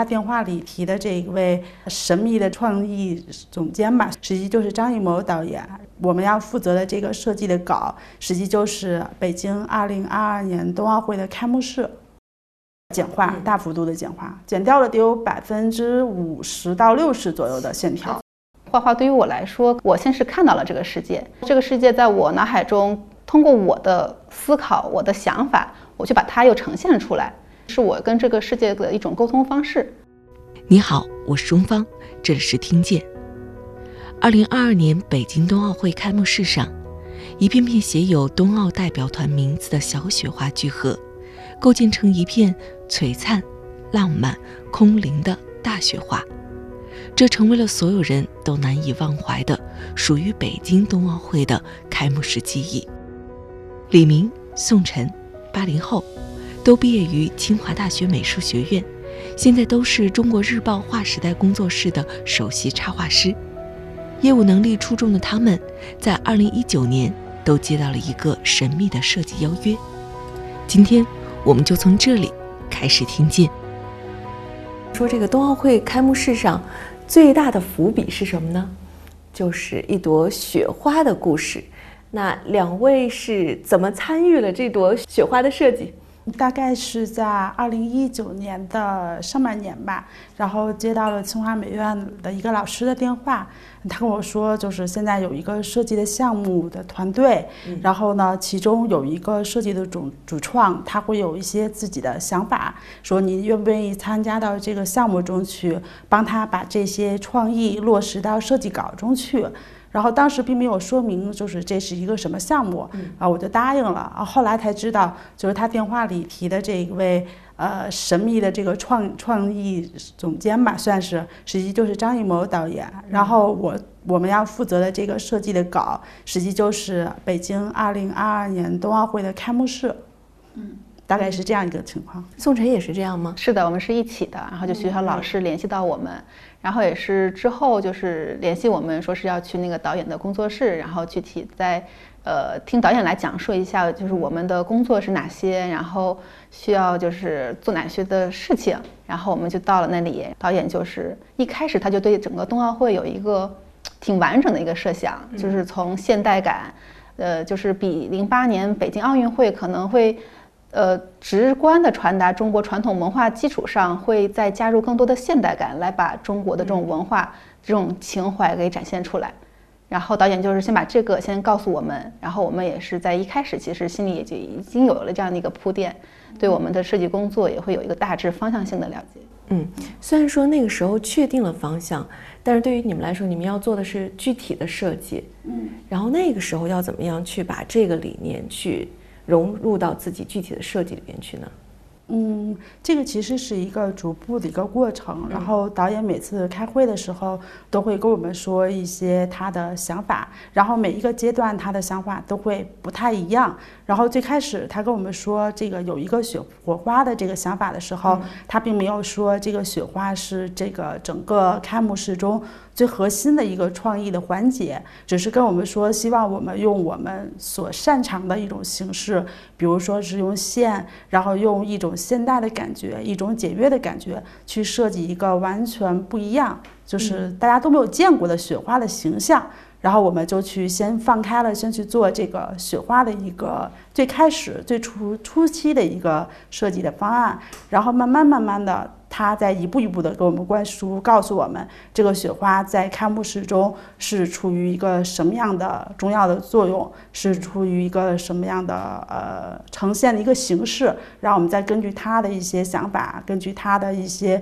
他电话里提的这一位神秘的创意总监吧，实际就是张艺谋导演。我们要负责的这个设计的稿，实际就是北京二零二二年冬奥会的开幕式。简化，大幅度的简化，减掉了得有百分之五十到六十左右的线条。画画对于我来说，我先是看到了这个世界，这个世界在我脑海中，通过我的思考、我的想法，我去把它又呈现出来，是我跟这个世界的一种沟通方式。你好，我是钟芳，这里是听见。二零二二年北京冬奥会开幕式上，一片片写有冬奥代表团名字的小雪花聚合，构建成一片。璀璨、浪漫、空灵的大雪花，这成为了所有人都难以忘怀的属于北京冬奥会的开幕式记忆。李明、宋晨，八零后，都毕业于清华大学美术学院，现在都是中国日报划时代工作室的首席插画师。业务能力出众的他们，在二零一九年都接到了一个神秘的设计邀约。今天，我们就从这里。开始听见，说这个冬奥会开幕式上最大的伏笔是什么呢？就是一朵雪花的故事。那两位是怎么参与了这朵雪花的设计？大概是在二零一九年的上半年吧，然后接到了清华美院的一个老师的电话，他跟我说，就是现在有一个设计的项目的团队，然后呢，其中有一个设计的主主创，他会有一些自己的想法，说你愿不愿意参加到这个项目中去，帮他把这些创意落实到设计稿中去。然后当时并没有说明，就是这是一个什么项目啊，我就答应了啊。后来才知道，就是他电话里提的这一位呃神秘的这个创创意总监吧，算是，实际就是张艺谋导演。然后我我们要负责的这个设计的稿，实际就是北京二零二二年冬奥会的开幕式。嗯。大概是这样一个情况，宋晨也是这样吗？是的，我们是一起的，然后就学校老师联系到我们，然后也是之后就是联系我们，说是要去那个导演的工作室，然后具体在呃听导演来讲述一下，就是我们的工作是哪些，然后需要就是做哪些的事情，然后我们就到了那里，导演就是一开始他就对整个冬奥会有一个挺完整的一个设想，就是从现代感，呃，就是比零八年北京奥运会可能会。呃，直观的传达中国传统文化基础上，会再加入更多的现代感，来把中国的这种文化、这种情怀给展现出来。然后导演就是先把这个先告诉我们，然后我们也是在一开始其实心里也就已经有了这样的一个铺垫，对我们的设计工作也会有一个大致方向性的了解。嗯，虽然说那个时候确定了方向，但是对于你们来说，你们要做的是具体的设计。嗯，然后那个时候要怎么样去把这个理念去。融入到自己具体的设计里面去呢？嗯，这个其实是一个逐步的一个过程。然后导演每次开会的时候都会跟我们说一些他的想法，然后每一个阶段他的想法都会不太一样。然后最开始他跟我们说这个有一个雪火花的这个想法的时候，他并没有说这个雪花是这个整个开幕式中。最核心的一个创意的环节，只是跟我们说，希望我们用我们所擅长的一种形式，比如说是用线，然后用一种现代的感觉，一种简约的感觉，去设计一个完全不一样，就是大家都没有见过的雪花的形象。然后我们就去先放开了，先去做这个雪花的一个最开始、最初初期的一个设计的方案，然后慢慢慢慢的。他在一步一步的给我们灌输，告诉我们这个雪花在开幕式中是处于一个什么样的重要的作用，是处于一个什么样的呃呈现的一个形式，让我们再根据他的一些想法，根据他的一些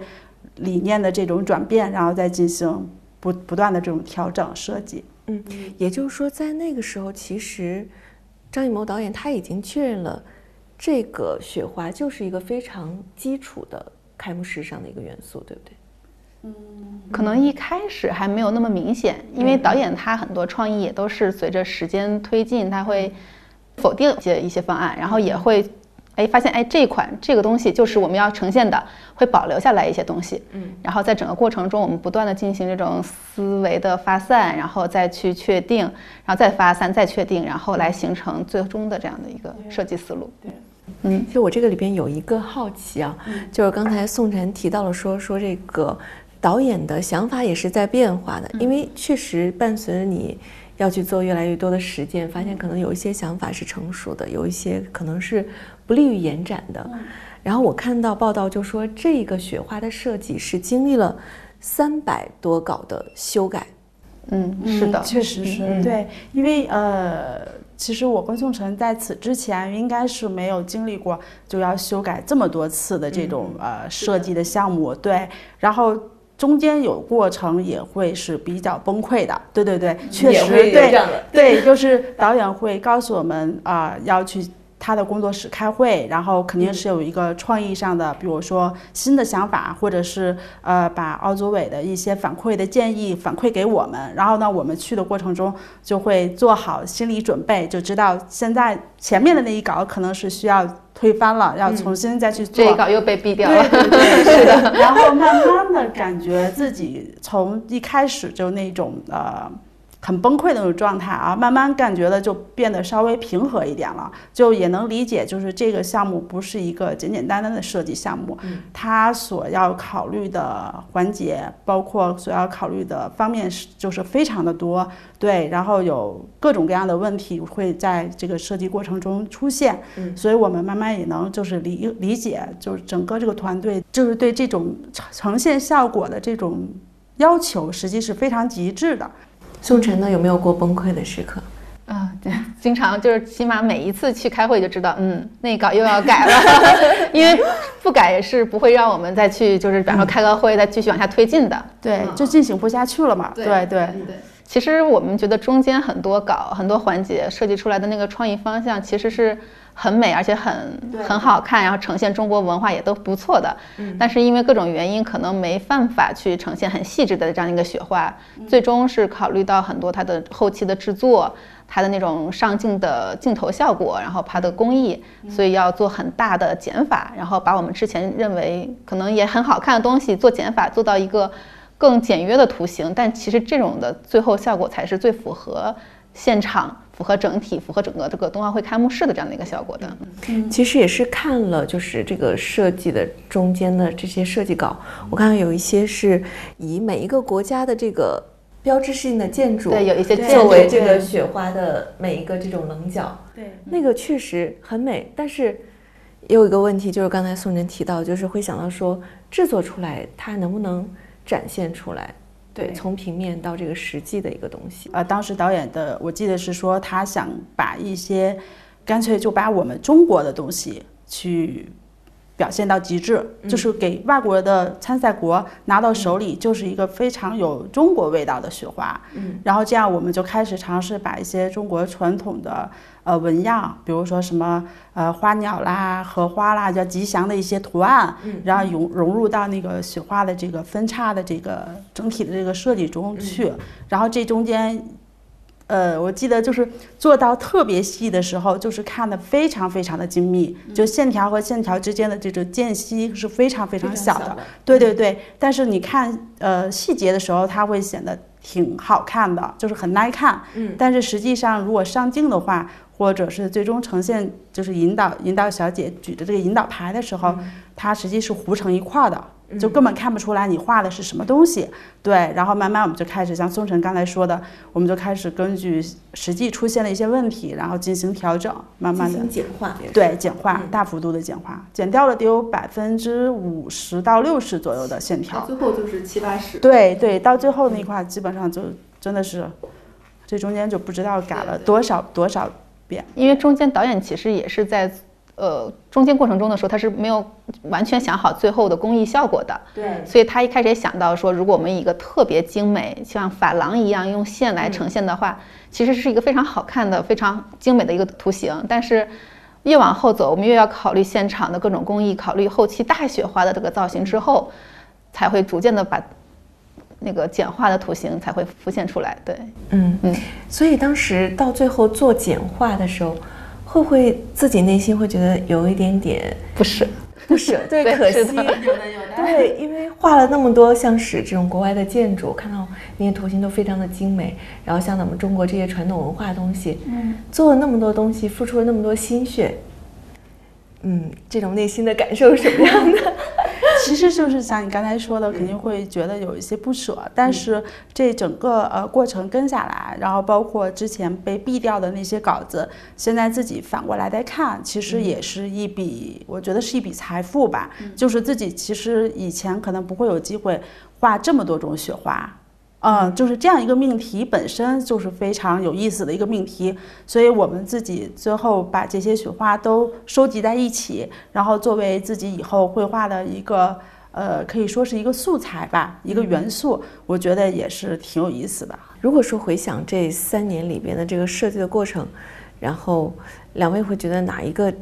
理念的这种转变，然后再进行不不断的这种调整设计。嗯，也就是说，在那个时候，其实张艺谋导演他已经确认了这个雪花就是一个非常基础的。开幕式上的一个元素，对不对？嗯，可能一开始还没有那么明显，因为导演他很多创意也都是随着时间推进，他会否定一些一些方案，然后也会哎发现哎这款这个东西就是我们要呈现的，会保留下来一些东西。嗯，然后在整个过程中，我们不断的进行这种思维的发散，然后再去确定，然后再发散，再确定，然后来形成最终的这样的一个设计思路。对。嗯，其实我这个里边有一个好奇啊，就是刚才宋晨提到了说说这个导演的想法也是在变化的，因为确实伴随着你要去做越来越多的实践，发现可能有一些想法是成熟的，有一些可能是不利于延展的。然后我看到报道就说这个雪花的设计是经历了三百多稿的修改。嗯，是的，确实是。对，因为呃，其实我跟宋晨在此之前应该是没有经历过就要修改这么多次的这种呃设计的项目，对，然后中间有过程也会是比较崩溃的，对对对，确实对。对，就是导演会告诉我们啊要去。他的工作室开会，然后肯定是有一个创意上的，比如说新的想法，或者是呃把奥组委的一些反馈的建议反馈给我们。然后呢，我们去的过程中就会做好心理准备，就知道现在前面的那一稿可能是需要推翻了，要重新再去做。这一稿又被毙掉了。对对 对，是的。然后慢慢的感觉自己从一开始就那种呃。很崩溃的那种状态啊，慢慢感觉的就变得稍微平和一点了，就也能理解，就是这个项目不是一个简简单单的设计项目，它所要考虑的环节，包括所要考虑的方面是就是非常的多，对，然后有各种各样的问题会在这个设计过程中出现，所以我们慢慢也能就是理理解，就是整个这个团队就是对这种呈现效果的这种要求，实际是非常极致的。宋晨呢，有没有过崩溃的时刻？啊，对，经常就是起码每一次去开会就知道，嗯，那稿又要改了，因为不改是不会让我们再去，就是比方说开个会再继续往下推进的，对，就进行不下去了嘛。对对对。其实我们觉得中间很多稿、很多环节设计出来的那个创意方向，其实是。很美，而且很很好看，然后呈现中国文化也都不错的。但是因为各种原因，可能没办法去呈现很细致的这样一个雪花。最终是考虑到很多它的后期的制作，它的那种上镜的镜头效果，然后它的工艺，所以要做很大的减法，然后把我们之前认为可能也很好看的东西做减法，做到一个更简约的图形。但其实这种的最后效果才是最符合现场。符合整体，符合整个这个冬奥会开幕式的这样的一个效果的。嗯，其实也是看了，就是这个设计的中间的这些设计稿，我看到有一些是以每一个国家的这个标志性的建筑，对，有一些作为这个雪花的每一个这种棱角。对，那个确实很美，但是也有一个问题，就是刚才宋晨提到，就是会想到说制作出来它能不能展现出来。对，从平面到这个实际的一个东西。呃，当时导演的，我记得是说他想把一些，干脆就把我们中国的东西去表现到极致，就是给外国的参赛国拿到手里就是一个非常有中国味道的雪花。嗯，然后这样我们就开始尝试把一些中国传统的。呃，纹样，比如说什么呃花鸟啦、荷花啦，叫吉祥的一些图案，然后融融入到那个雪花的这个分叉的这个整体的这个设计中去。然后这中间，呃，我记得就是做到特别细的时候，就是看的非常非常的精密，就线条和线条之间的这种间隙是非常非常小的。对对对，但是你看呃细节的时候，它会显得挺好看的，就是很耐看。嗯，但是实际上如果上镜的话。或者是最终呈现，就是引导引导小姐举着这个引导牌的时候，它实际是糊成一块的，就根本看不出来你画的是什么东西。对，然后慢慢我们就开始像宋晨刚才说的，我们就开始根据实际出现的一些问题，然后进行调整，慢慢的简化。对，简化，大幅度的简化，减掉了得有百分之五十到六十左右的线条。最后就是七八十。对对，到最后那块基本上就真的是，这中间就不知道改了多少多少遍。因为中间导演其实也是在，呃，中间过程中的时候，他是没有完全想好最后的工艺效果的。对。所以他一开始也想到说，如果我们以一个特别精美，像珐琅一样用线来呈现的话，其实是一个非常好看的、非常精美的一个图形。但是越往后走，我们越要考虑现场的各种工艺，考虑后期大雪花的这个造型之后，才会逐渐的把。那个简化的图形才会浮现出来，对，嗯嗯，所以当时到最后做简化的时候，会不会自己内心会觉得有一点点不舍？不舍，对，可惜，有的有的，对，因为画了那么多像是这种国外的建筑，看到那些图形都非常的精美，然后像咱们中国这些传统文化东西，嗯，做了那么多东西，付出了那么多心血，嗯，这种内心的感受是什么样的？其实就是像你刚才说的，肯定会觉得有一些不舍，但是这整个呃过程跟下来，然后包括之前被毙掉的那些稿子，现在自己反过来再看，其实也是一笔，我觉得是一笔财富吧。就是自己其实以前可能不会有机会画这么多种雪花。嗯，就是这样一个命题本身就是非常有意思的一个命题，所以我们自己最后把这些雪花都收集在一起，然后作为自己以后绘画的一个呃，可以说是一个素材吧，一个元素，我觉得也是挺有意思的。如果说回想这三年里边的这个设计的过程，然后两位会觉得哪一个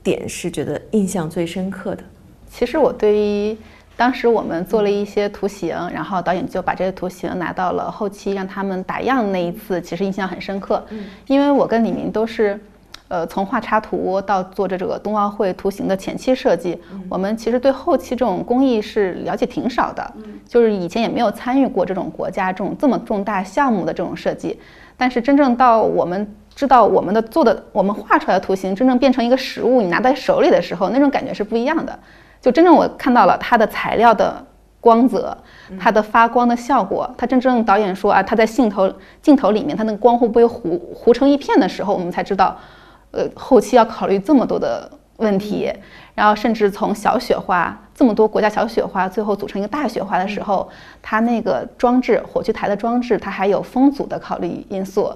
点是觉得印象最深刻的？其实我对于。当时我们做了一些图形，然后导演就把这些图形拿到了后期让他们打样。那一次其实印象很深刻，因为我跟李明都是，呃，从画插图到做这个冬奥会图形的前期设计，我们其实对后期这种工艺是了解挺少的，就是以前也没有参与过这种国家这种这么重大项目的这种设计。但是真正到我们知道我们的做的我们画出来的图形真正变成一个实物，你拿在手里的时候，那种感觉是不一样的。就真正我看到了它的材料的光泽，它的发光的效果。它真正导演说啊，它在镜头镜头里面，它那个光会不会糊糊成一片的时候，我们才知道，呃，后期要考虑这么多的问题。然后甚至从小雪花这么多国家小雪花，最后组成一个大雪花的时候，它那个装置火炬台的装置，它还有风阻的考虑因素，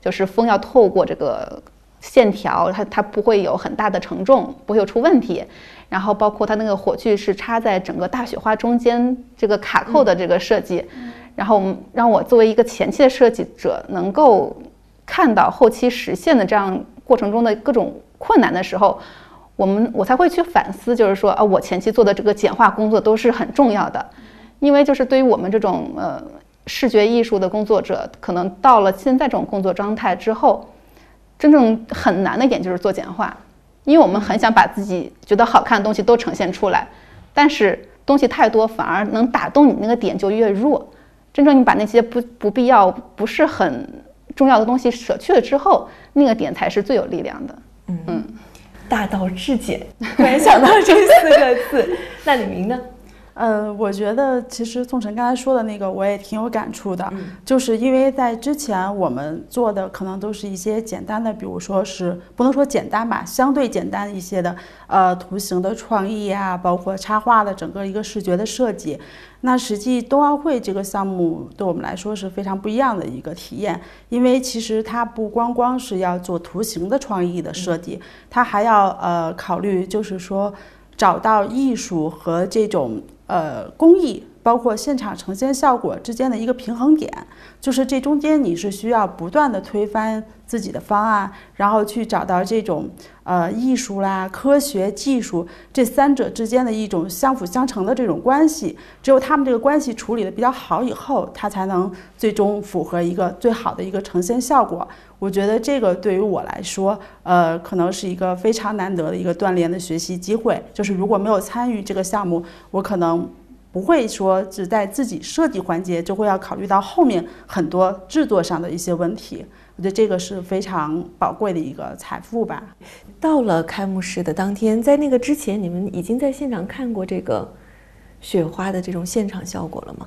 就是风要透过这个线条，它它不会有很大的承重，不会有出问题。然后包括它那个火炬是插在整个大雪花中间这个卡扣的这个设计，然后让我作为一个前期的设计者能够看到后期实现的这样过程中的各种困难的时候，我们我才会去反思，就是说啊，我前期做的这个简化工作都是很重要的，因为就是对于我们这种呃视觉艺术的工作者，可能到了现在这种工作状态之后，真正很难的一点就是做简化。因为我们很想把自己觉得好看的东西都呈现出来，但是东西太多，反而能打动你那个点就越弱。真正你把那些不不必要、不是很重要的东西舍去了之后，那个点才是最有力量的。嗯，大道至简，突然想到这四个字。那李明呢？呃，我觉得其实宋晨刚才说的那个，我也挺有感触的，就是因为在之前我们做的可能都是一些简单的，比如说是不能说简单吧，相对简单一些的，呃，图形的创意啊，包括插画的整个一个视觉的设计。那实际冬奥会这个项目对我们来说是非常不一样的一个体验，因为其实它不光光是要做图形的创意的设计，它还要呃考虑，就是说找到艺术和这种。呃，工艺包括现场呈现效果之间的一个平衡点，就是这中间你是需要不断的推翻自己的方案，然后去找到这种呃艺术啦、科学技术这三者之间的一种相辅相成的这种关系。只有他们这个关系处理的比较好以后，它才能最终符合一个最好的一个呈现效果。我觉得这个对于我来说，呃，可能是一个非常难得的一个锻炼的学习机会。就是如果没有参与这个项目，我可能不会说只在自己设计环节就会要考虑到后面很多制作上的一些问题。我觉得这个是非常宝贵的一个财富吧。到了开幕式的当天，在那个之前，你们已经在现场看过这个雪花的这种现场效果了吗？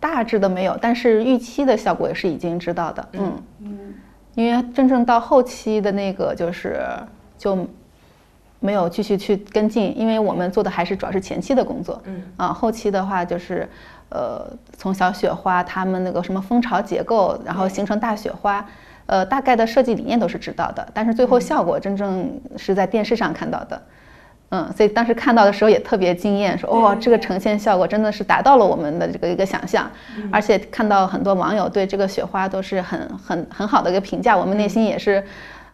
大致的没有，但是预期的效果也是已经知道的。嗯嗯。因为真正到后期的那个就是就没有继续去跟进，因为我们做的还是主要是前期的工作。嗯啊，后期的话就是，呃，从小雪花他们那个什么蜂巢结构，然后形成大雪花，呃，大概的设计理念都是知道的，但是最后效果真正是在电视上看到的。嗯，所以当时看到的时候也特别惊艳，说哇，这个呈现效果真的是达到了我们的这个一个想象，而且看到很多网友对这个雪花都是很很很好的一个评价，我们内心也是，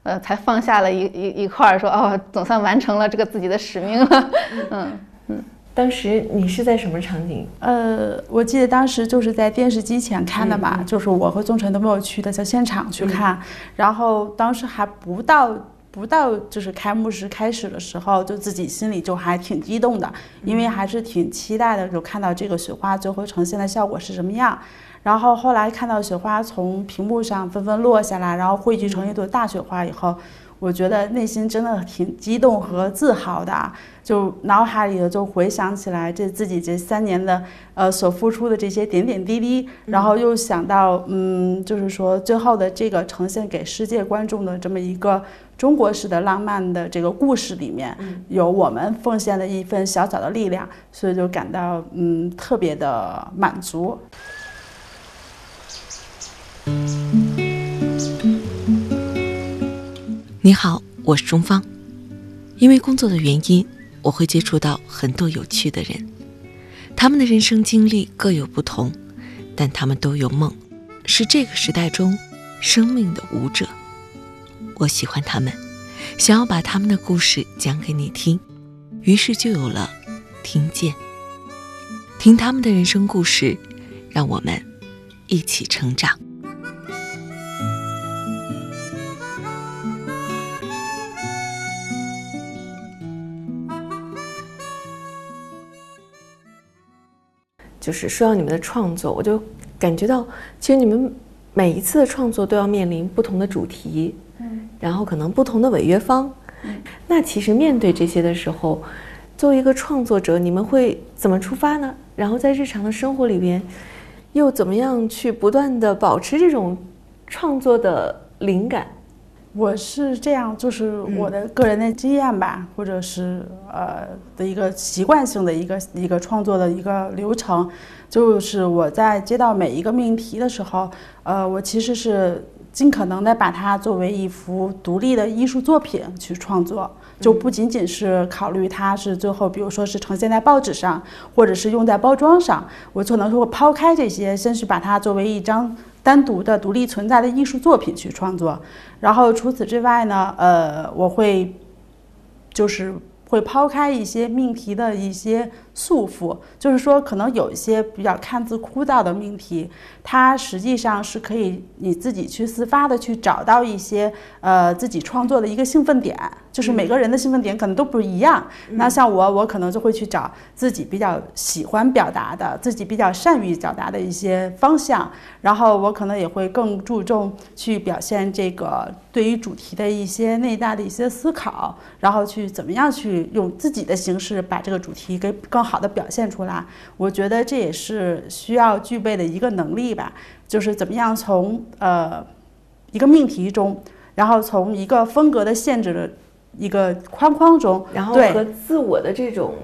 呃，才放下了一一一块儿，说哦，总算完成了这个自己的使命了。嗯嗯，当时你是在什么场景？呃，我记得当时就是在电视机前看的嘛，就是我和宗辰都没有去的，在现场去看，然后当时还不到。不到就是开幕式开始的时候，就自己心里就还挺激动的，因为还是挺期待的，就看到这个雪花最后呈现的效果是什么样。然后后来看到雪花从屏幕上纷纷落下来，然后汇聚成一朵大雪花以后，我觉得内心真的挺激动和自豪的，就脑海里就回想起来这自己这三年的呃所付出的这些点点滴滴，然后又想到嗯，就是说最后的这个呈现给世界观众的这么一个中国式的浪漫的这个故事里面，有我们奉献的一份小小的力量，所以就感到嗯特别的满足。你好，我是钟芳。因为工作的原因，我会接触到很多有趣的人。他们的人生经历各有不同，但他们都有梦，是这个时代中生命的舞者。我喜欢他们，想要把他们的故事讲给你听，于是就有了听见。听他们的人生故事，让我们一起成长。就是说到你们的创作，我就感觉到，其实你们每一次的创作都要面临不同的主题，然后可能不同的违约方，那其实面对这些的时候，作为一个创作者，你们会怎么出发呢？然后在日常的生活里边，又怎么样去不断的保持这种创作的灵感？我是这样，就是我的个人的经验吧，或者是呃的一个习惯性的一个一个创作的一个流程，就是我在接到每一个命题的时候，呃，我其实是尽可能的把它作为一幅独立的艺术作品去创作，就不仅仅是考虑它是最后，比如说是呈现在报纸上，或者是用在包装上，我可能会抛开这些，先是把它作为一张。单独的、独立存在的艺术作品去创作，然后除此之外呢，呃，我会就是会抛开一些命题的一些。束缚就是说，可能有一些比较看似枯燥的命题，它实际上是可以你自己去自发的去找到一些呃自己创作的一个兴奋点。就是每个人的兴奋点可能都不一样。那像我，我可能就会去找自己比较喜欢表达的、自己比较善于表达的一些方向。然后我可能也会更注重去表现这个对于主题的一些内在的一些思考，然后去怎么样去用自己的形式把这个主题给更。好的表现出来，我觉得这也是需要具备的一个能力吧，就是怎么样从呃一个命题中，然后从一个风格的限制的一个框框中，然后和自我的这种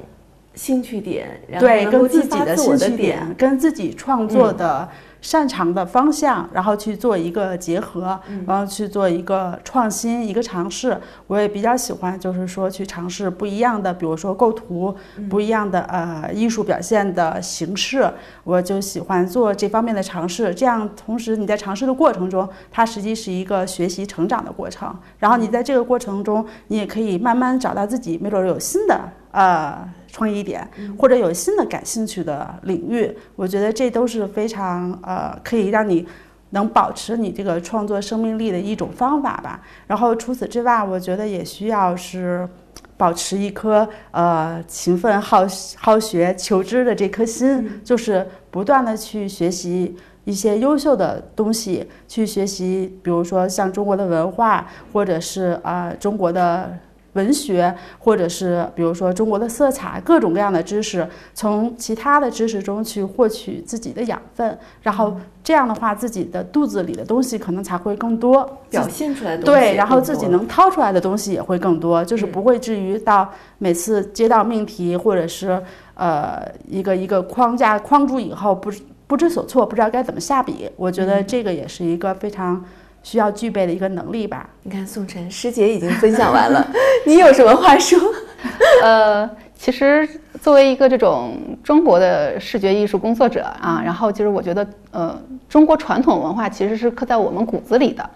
兴趣点，对，跟自己的兴趣点，跟自己创作的。擅长的方向，然后去做一个结合，然后去做一个创新、一个尝试。我也比较喜欢，就是说去尝试不一样的，比如说构图，不一样的呃艺术表现的形式。我就喜欢做这方面的尝试。这样，同时你在尝试的过程中，它实际是一个学习成长的过程。然后你在这个过程中，你也可以慢慢找到自己，没准有新的呃。创意点，或者有新的感兴趣的领域，我觉得这都是非常呃可以让你能保持你这个创作生命力的一种方法吧。然后除此之外，我觉得也需要是保持一颗呃勤奋好好学求知的这颗心，就是不断的去学习一些优秀的东西，去学习，比如说像中国的文化，或者是啊中国的。文学，或者是比如说中国的色彩，各种各样的知识，从其他的知识中去获取自己的养分，然后这样的话，自己的肚子里的东西可能才会更多，表现出来的对，然后自己能掏出来的东西也会更多，就是不会至于到每次接到命题或者是呃一个一个框架框住以后不不知所措，不知道该怎么下笔。我觉得这个也是一个非常。需要具备的一个能力吧。你看，宋晨师姐已经分享完了，你有什么话说？呃，其实作为一个这种中国的视觉艺术工作者啊，然后其实我觉得，呃，中国传统文化其实是刻在我们骨子里的，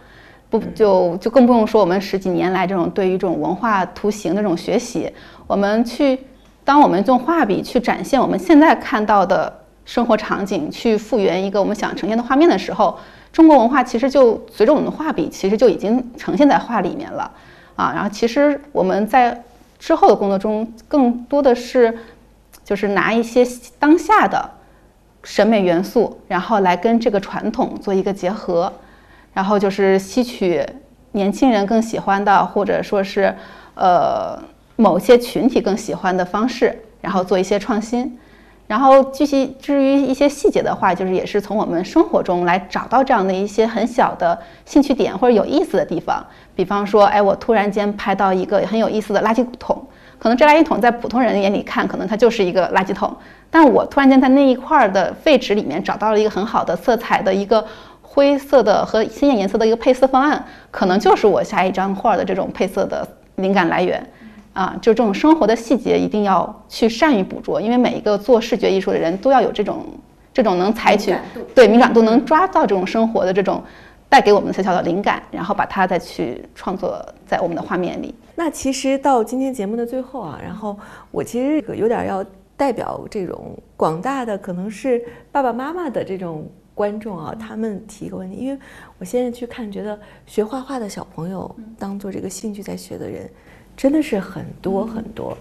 不就就更不用说我们十几年来这种对于这种文化图形的这种学习，我们去当我们用画笔去展现我们现在看到的生活场景，去复原一个我们想呈现的画面的时候。中国文化其实就随着我们的画笔，其实就已经呈现在画里面了，啊，然后其实我们在之后的工作中，更多的是就是拿一些当下的审美元素，然后来跟这个传统做一个结合，然后就是吸取年轻人更喜欢的，或者说是呃某些群体更喜欢的方式，然后做一些创新。然后具体至于一些细节的话，就是也是从我们生活中来找到这样的一些很小的兴趣点或者有意思的地方。比方说，哎，我突然间拍到一个很有意思的垃圾桶，可能这垃圾桶在普通人眼里看，可能它就是一个垃圾桶，但我突然间在那一块的废纸里面找到了一个很好的色彩的一个灰色的和鲜艳颜色的一个配色方案，可能就是我下一张画的这种配色的灵感来源。啊，就这种生活的细节一定要去善于捕捉，因为每一个做视觉艺术的人都要有这种这种能采取对敏感度能抓到这种生活的这种带给我们小小的灵感，然后把它再去创作在我们的画面里。那其实到今天节目的最后啊，然后我其实有点要代表这种广大的可能是爸爸妈妈的这种观众啊，他们提一个问题，因为我现在去看，觉得学画画的小朋友当做这个兴趣在学的人。真的是很多很多，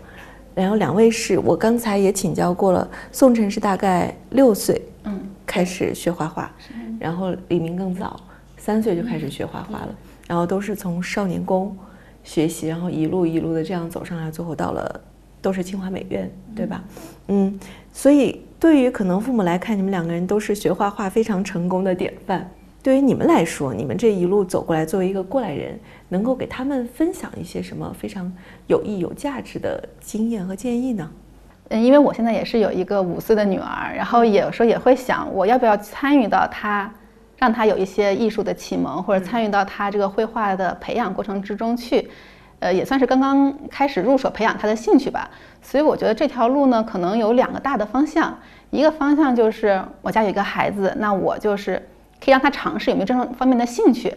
然后两位是我刚才也请教过了，宋晨是大概六岁，嗯，开始学画画，然后李明更早，三岁就开始学画画了，然后都是从少年宫学习，然后一路一路的这样走上来，最后到了都是清华美院，对吧？嗯，所以对于可能父母来看，你们两个人都是学画画非常成功的典范。对于你们来说，你们这一路走过来，作为一个过来人，能够给他们分享一些什么非常有益、有价值的经验和建议呢？嗯，因为我现在也是有一个五岁的女儿，然后有时候也会想，我要不要参与到她，让她有一些艺术的启蒙，或者参与到她这个绘画的培养过程之中去，呃，也算是刚刚开始入手培养她的兴趣吧。所以我觉得这条路呢，可能有两个大的方向，一个方向就是我家有一个孩子，那我就是。可以让他尝试有没有这种方面的兴趣，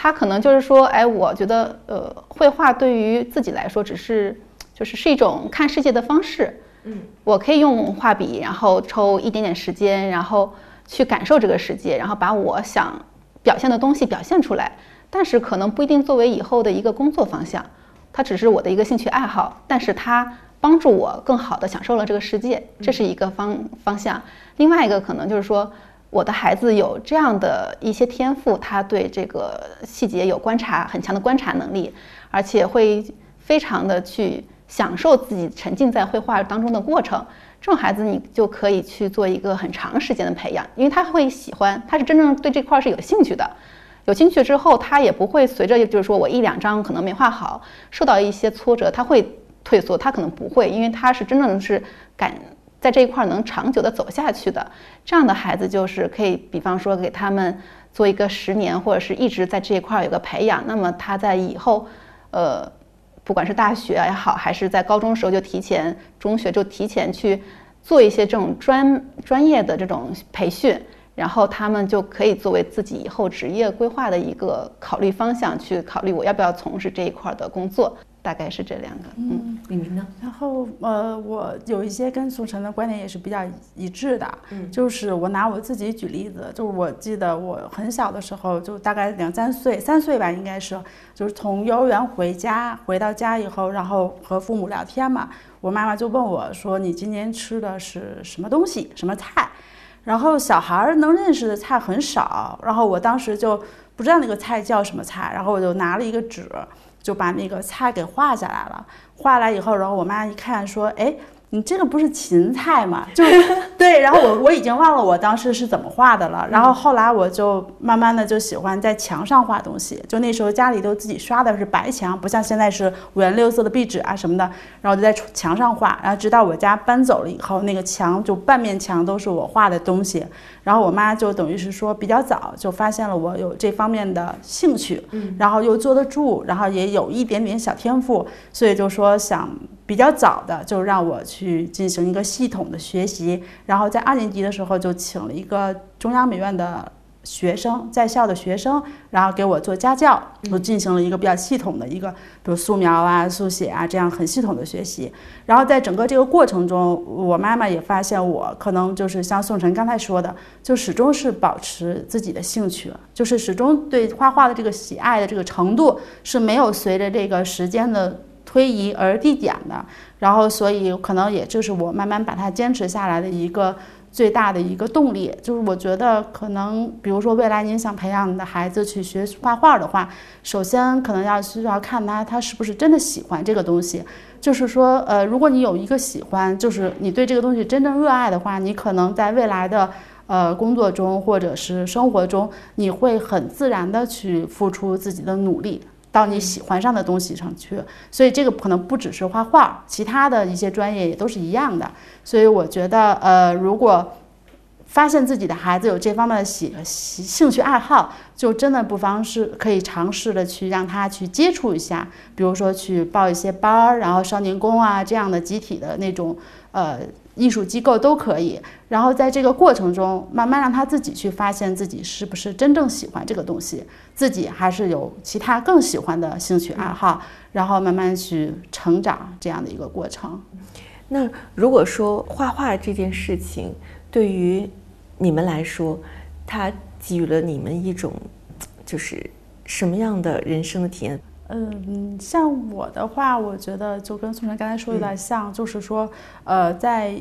他可能就是说，哎，我觉得，呃，绘画对于自己来说，只是就是是一种看世界的方式。嗯，我可以用画笔，然后抽一点点时间，然后去感受这个世界，然后把我想表现的东西表现出来。但是可能不一定作为以后的一个工作方向，它只是我的一个兴趣爱好，但是它帮助我更好的享受了这个世界，这是一个方方向。另外一个可能就是说。我的孩子有这样的一些天赋，他对这个细节有观察很强的观察能力，而且会非常的去享受自己沉浸在绘画当中的过程。这种孩子你就可以去做一个很长时间的培养，因为他会喜欢，他是真正对这块是有兴趣的。有兴趣之后，他也不会随着就是说我一两张可能没画好，受到一些挫折，他会退缩，他可能不会，因为他是真正是感。在这一块能长久的走下去的，这样的孩子就是可以，比方说给他们做一个十年，或者是一直在这一块有个培养。那么他在以后，呃，不管是大学也好，还是在高中时候就提前，中学就提前去做一些这种专专业的这种培训，然后他们就可以作为自己以后职业规划的一个考虑方向，去考虑我要不要从事这一块的工作。大概是这两个，嗯，李明呢？然后呃，我有一些跟宋晨的观点也是比较一致的，嗯，就是我拿我自己举例子，就是我记得我很小的时候，就大概两三岁，三岁吧，应该是，就是从幼儿园回家，回到家以后，然后和父母聊天嘛，我妈妈就问我说：“你今天吃的是什么东西，什么菜？”然后小孩能认识的菜很少，然后我当时就不知道那个菜叫什么菜，然后我就拿了一个纸。就把那个菜给画下来了，画来以后，然后我妈一看说：“哎。”你这个不是芹菜吗？就对，然后我我已经忘了我当时是怎么画的了。然后后来我就慢慢的就喜欢在墙上画东西。就那时候家里都自己刷的是白墙，不像现在是五颜六色的壁纸啊什么的。然后就在墙上画，然后直到我家搬走了以后，那个墙就半面墙都是我画的东西。然后我妈就等于是说比较早就发现了我有这方面的兴趣，然后又坐得住，然后也有一点点小天赋，所以就说想。比较早的就让我去进行一个系统的学习，然后在二年级的时候就请了一个中央美院的学生在校的学生，然后给我做家教，我进行了一个比较系统的一个，比如素描啊、速写啊这样很系统的学习。然后在整个这个过程中，我妈妈也发现我可能就是像宋晨刚才说的，就始终是保持自己的兴趣，就是始终对画画的这个喜爱的这个程度是没有随着这个时间的。推移而递减的，然后所以可能也就是我慢慢把它坚持下来的一个最大的一个动力。就是我觉得可能，比如说未来您想培养你的孩子去学画画的话，首先可能要需要看他他是不是真的喜欢这个东西。就是说，呃，如果你有一个喜欢，就是你对这个东西真正热爱的话，你可能在未来的呃工作中或者是生活中，你会很自然的去付出自己的努力。到你喜欢上的东西上去，所以这个可能不只是画画，其他的一些专业也都是一样的。所以我觉得，呃，如果发现自己的孩子有这方面的喜喜兴趣爱好，就真的不妨是可以尝试的去让他去接触一下，比如说去报一些班儿，然后少年宫啊这样的集体的那种，呃。艺术机构都可以，然后在这个过程中，慢慢让他自己去发现自己是不是真正喜欢这个东西，自己还是有其他更喜欢的兴趣爱好，然后慢慢去成长这样的一个过程。那如果说画画这件事情对于你们来说，它给予了你们一种就是什么样的人生的体验？嗯，像我的话，我觉得就跟宋晨刚才说有点像，就是说，呃，在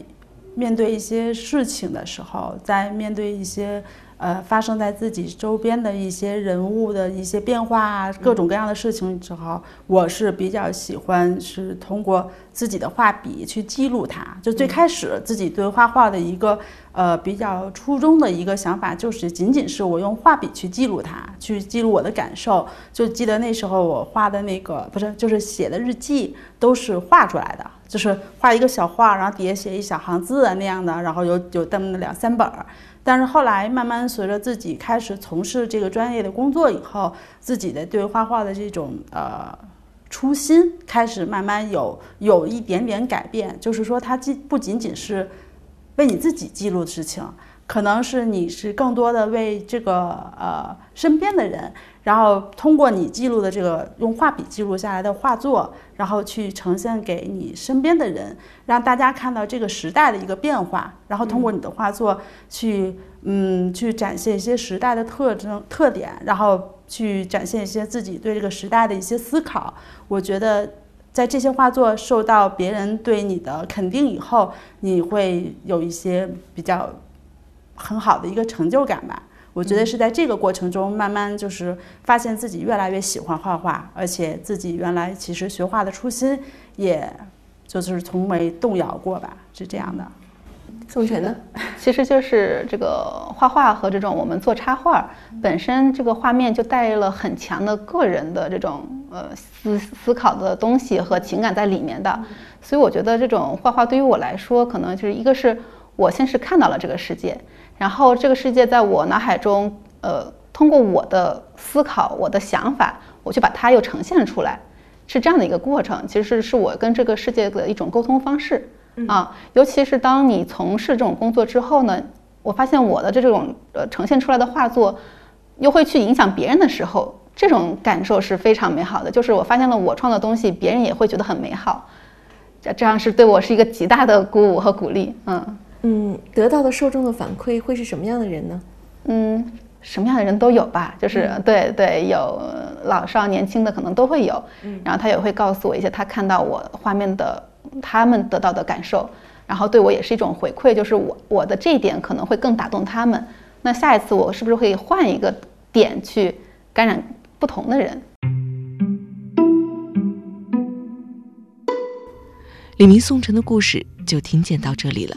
面对一些事情的时候，在面对一些。呃，发生在自己周边的一些人物的一些变化啊，各种各样的事情之后，我是比较喜欢是通过自己的画笔去记录它。就最开始自己对画画的一个呃比较初衷的一个想法，就是仅仅是我用画笔去记录它，去记录我的感受。就记得那时候我画的那个不是，就是写的日记都是画出来的，就是画一个小画，然后底下写一小行字啊那样的，然后有有这么两三本儿。但是后来慢慢随着自己开始从事这个专业的工作以后，自己的对画画的这种呃初心开始慢慢有有一点点改变。就是说，它既不仅仅是为你自己记录的事情，可能是你是更多的为这个呃身边的人。然后通过你记录的这个用画笔记录下来的画作，然后去呈现给你身边的人，让大家看到这个时代的一个变化。然后通过你的画作去，嗯，去展现一些时代的特征特点，然后去展现一些自己对这个时代的一些思考。我觉得，在这些画作受到别人对你的肯定以后，你会有一些比较很好的一个成就感吧。我觉得是在这个过程中，慢慢就是发现自己越来越喜欢画画，而且自己原来其实学画的初心，也就是从没动摇过吧，是这样的。宋晨呢？其实就是这个画画和这种我们做插画本身，这个画面就带了很强的个人的这种呃思思考的东西和情感在里面的，所以我觉得这种画画对于我来说，可能就是一个是我先是看到了这个世界。然后这个世界在我脑海中，呃，通过我的思考、我的想法，我去把它又呈现出来，是这样的一个过程。其实是我跟这个世界的一种沟通方式啊。尤其是当你从事这种工作之后呢，我发现我的这种呃呈现出来的画作，又会去影响别人的时候，这种感受是非常美好的。就是我发现了我创的东西，别人也会觉得很美好，这这样是对我是一个极大的鼓舞和鼓励。嗯。嗯，得到的受众的反馈会是什么样的人呢？嗯，什么样的人都有吧，就是对对，有老少年轻的可能都会有。嗯，然后他也会告诉我一些他看到我画面的他们得到的感受，然后对我也是一种回馈，就是我我的这一点可能会更打动他们。那下一次我是不是可以换一个点去感染不同的人？李明宋晨的故事就听见到这里了。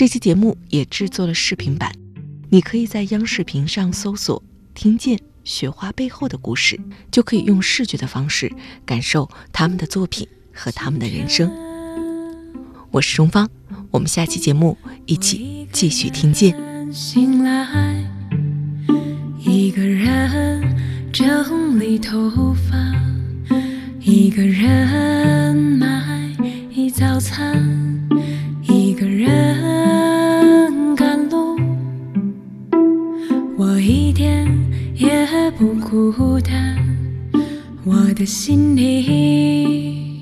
这期节目也制作了视频版，你可以在央视频上搜索“听见雪花背后的故事”，就可以用视觉的方式感受他们的作品和他们的人生。我是钟芳，我们下期节目一起继续听见。一个人整理头发，一个人买早餐，一个人。孤单，我的心里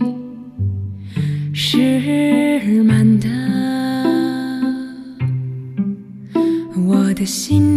是满的，我的心